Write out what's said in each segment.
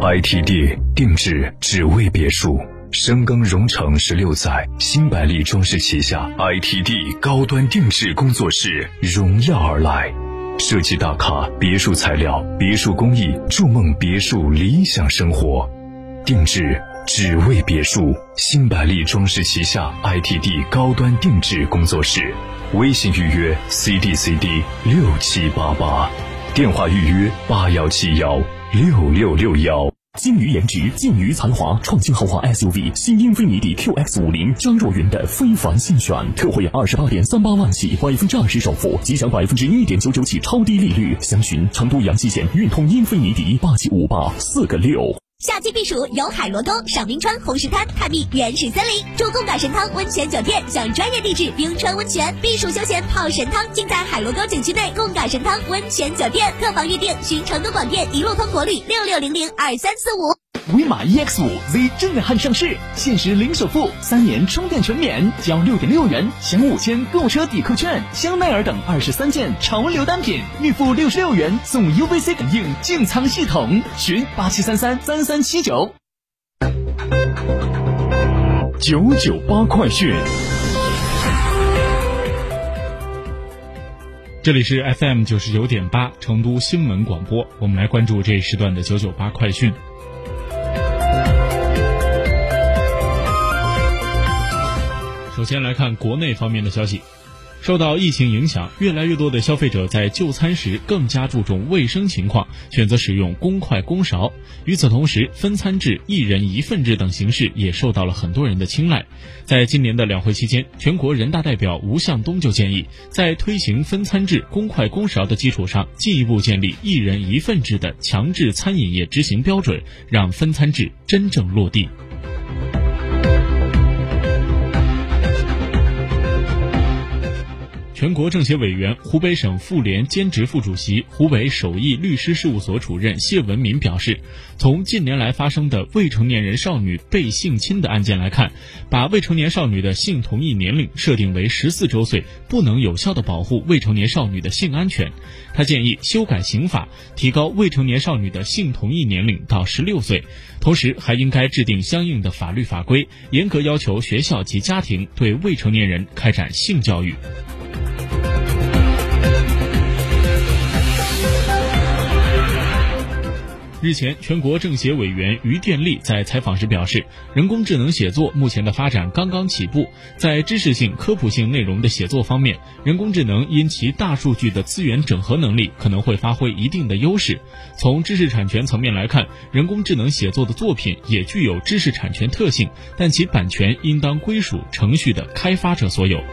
ITD 定制只为别墅，深耕荣城十六载，新百利装饰旗下 ITD 高端定制工作室荣耀而来，设计大咖别墅材料、别墅工艺，筑梦别墅理想生活，定制。只为别墅，新百利装饰旗下 ITD 高端定制工作室，微信预约 CDCD 六七八八，电话预约八幺七幺。六六六幺。精于颜值，尽于才华，创新豪华 SUV 新英菲尼迪 QX 五零张若昀的非凡新选，特惠二十八点三八万起，百分之二十首付，即享百分之一点九九起超低利率。详询成都阳西县运通英菲尼迪霸气五八四个六。夏季避暑游海螺沟、赏冰川、红石滩，探秘原始森林，住贡嘎神汤温泉酒店，享专业地质冰川温泉，避暑休闲泡神汤，尽在海螺沟景区内贡嘎神汤温泉酒店。客房预订寻成都广电一路通国旅六六零零二三四五。威马 EX 五 Z 震撼上市，限时零首付，三年充电全免，交六点六元享五千购车抵扣券，香奈儿等二十三件潮流单品，预付六十六元送 UVC 感应净仓系统，询八七三三三三七九。九九八快讯。这里是 FM 九十九点八成都新闻广播，我们来关注这一时段的九九八快讯。首先来看国内方面的消息，受到疫情影响，越来越多的消费者在就餐时更加注重卫生情况，选择使用公筷公勺。与此同时，分餐制、一人一份制等形式也受到了很多人的青睐。在今年的两会期间，全国人大代表吴向东就建议，在推行分餐制、公筷公勺的基础上，进一步建立一人一份制的强制餐饮业执行标准，让分餐制真正落地。全国政协委员、湖北省妇联兼职副主席、湖北首义律师事务所主任谢文民表示，从近年来发生的未成年人少女被性侵的案件来看，把未成年少女的性同意年龄设定为十四周岁，不能有效的保护未成年少女的性安全。他建议修改刑法，提高未成年少女的性同意年龄到十六岁，同时还应该制定相应的法律法规，严格要求学校及家庭对未成年人开展性教育。日前，全国政协委员于电力在采访时表示，人工智能写作目前的发展刚刚起步，在知识性、科普性内容的写作方面，人工智能因其大数据的资源整合能力可能会发挥一定的优势。从知识产权层面来看，人工智能写作的作品也具有知识产权特性，但其版权应当归属程序的开发者所有。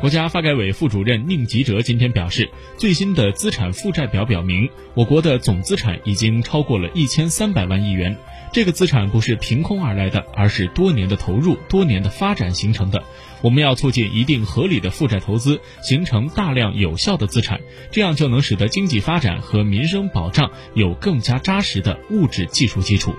国家发改委副主任宁吉喆今天表示，最新的资产负债表表明，我国的总资产已经超过了一千三百万亿元。这个资产不是凭空而来的，而是多年的投入、多年的发展形成的。我们要促进一定合理的负债投资，形成大量有效的资产，这样就能使得经济发展和民生保障有更加扎实的物质技术基础。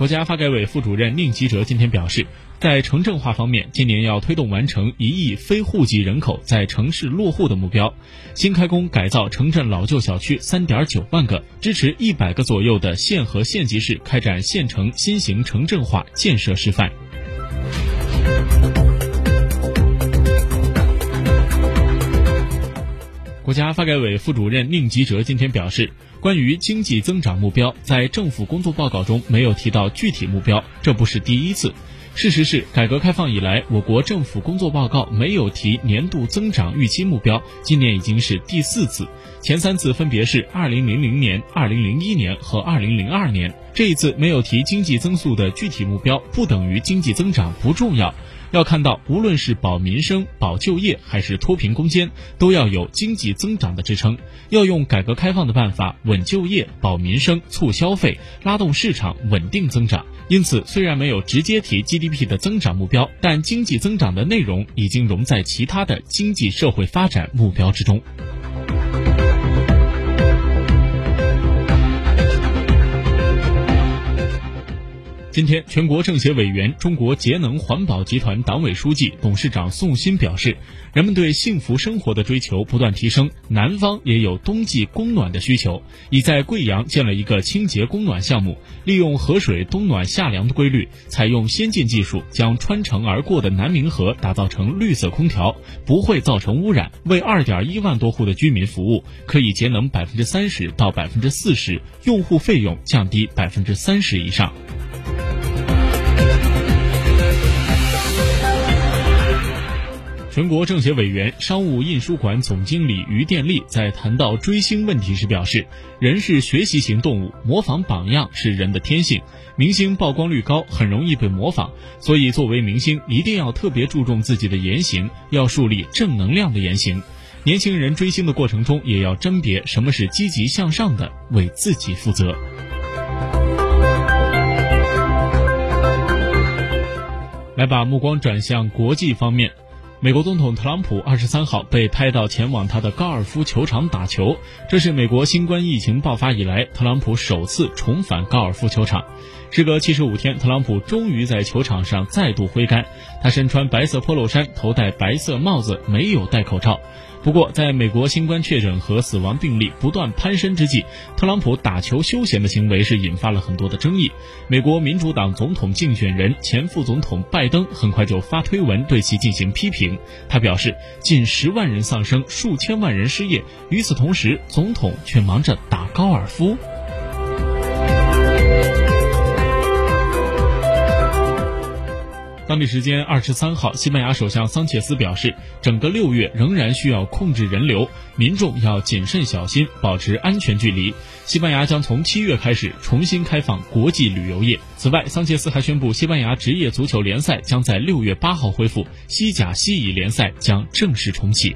国家发改委副主任宁吉喆今天表示，在城镇化方面，今年要推动完成一亿非户籍人口在城市落户的目标，新开工改造城镇老旧小区三点九万个，支持一百个左右的县和县级市开展县城新型城镇化建设示范。国家发改委副主任宁吉喆今天表示，关于经济增长目标，在政府工作报告中没有提到具体目标，这不是第一次。事实是，改革开放以来，我国政府工作报告没有提年度增长预期目标，今年已经是第四次，前三次分别是二零零零年、二零零一年和二零零二年。这一次没有提经济增速的具体目标，不等于经济增长不重要。要看到，无论是保民生、保就业，还是脱贫攻坚，都要有经济增长的支撑。要用改革开放的办法稳就业、保民生、促消费、拉动市场、稳定增长。因此，虽然没有直接提 GDP 的增长目标，但经济增长的内容已经融在其他的经济社会发展目标之中。今天，全国政协委员、中国节能环保集团党委书记、董事长宋鑫表示，人们对幸福生活的追求不断提升，南方也有冬季供暖的需求，已在贵阳建了一个清洁供暖项目，利用河水冬暖夏凉的规律，采用先进技术，将穿城而过的南明河打造成绿色空调，不会造成污染，为二点一万多户的居民服务，可以节能百分之三十到百分之四十，用户费用降低百分之三十以上。全国政协委员、商务印书馆总经理于电力在谈到追星问题时表示：“人是学习型动物，模仿榜样是人的天性。明星曝光率高，很容易被模仿，所以作为明星，一定要特别注重自己的言行，要树立正能量的言行。年轻人追星的过程中，也要甄别什么是积极向上的，为自己负责。”来把目光转向国际方面。美国总统特朗普二十三号被拍到前往他的高尔夫球场打球，这是美国新冠疫情爆发以来特朗普首次重返高尔夫球场。时隔七十五天，特朗普终于在球场上再度挥杆。他身穿白色 Polo 衫，头戴白色帽子，没有戴口罩。不过，在美国新冠确诊和死亡病例不断攀升之际，特朗普打球休闲的行为是引发了很多的争议。美国民主党总统竞选人前副总统拜登很快就发推文对其进行批评。他表示，近十万人丧生，数千万人失业，与此同时，总统却忙着打高尔夫。当地时间二十三号，西班牙首相桑切斯表示，整个六月仍然需要控制人流，民众要谨慎小心，保持安全距离。西班牙将从七月开始重新开放国际旅游业。此外，桑切斯还宣布，西班牙职业足球联赛将在六月八号恢复，西甲、西乙联赛将正式重启。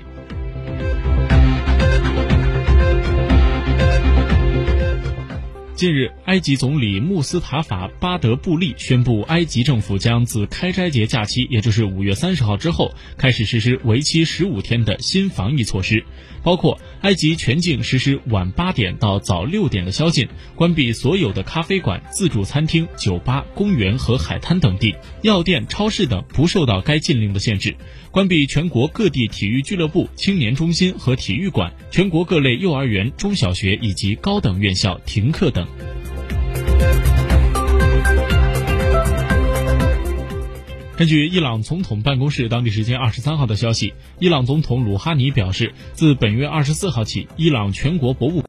近日，埃及总理穆斯塔法·巴德布利宣布，埃及政府将自开斋节假期，也就是五月三十号之后，开始实施为期十五天的新防疫措施，包括埃及全境实施晚八点到早六点的宵禁，关闭所有的咖啡馆、自助餐厅、酒吧、公园和海滩等地，药店、超市等不受到该禁令的限制，关闭全国各地体育俱乐部、青年中心和体育馆，全国各类幼儿园、中小学以及高等院校停课等。根据伊朗总统办公室当地时间二十三号的消息，伊朗总统鲁哈尼表示，自本月二十四号起，伊朗全国博物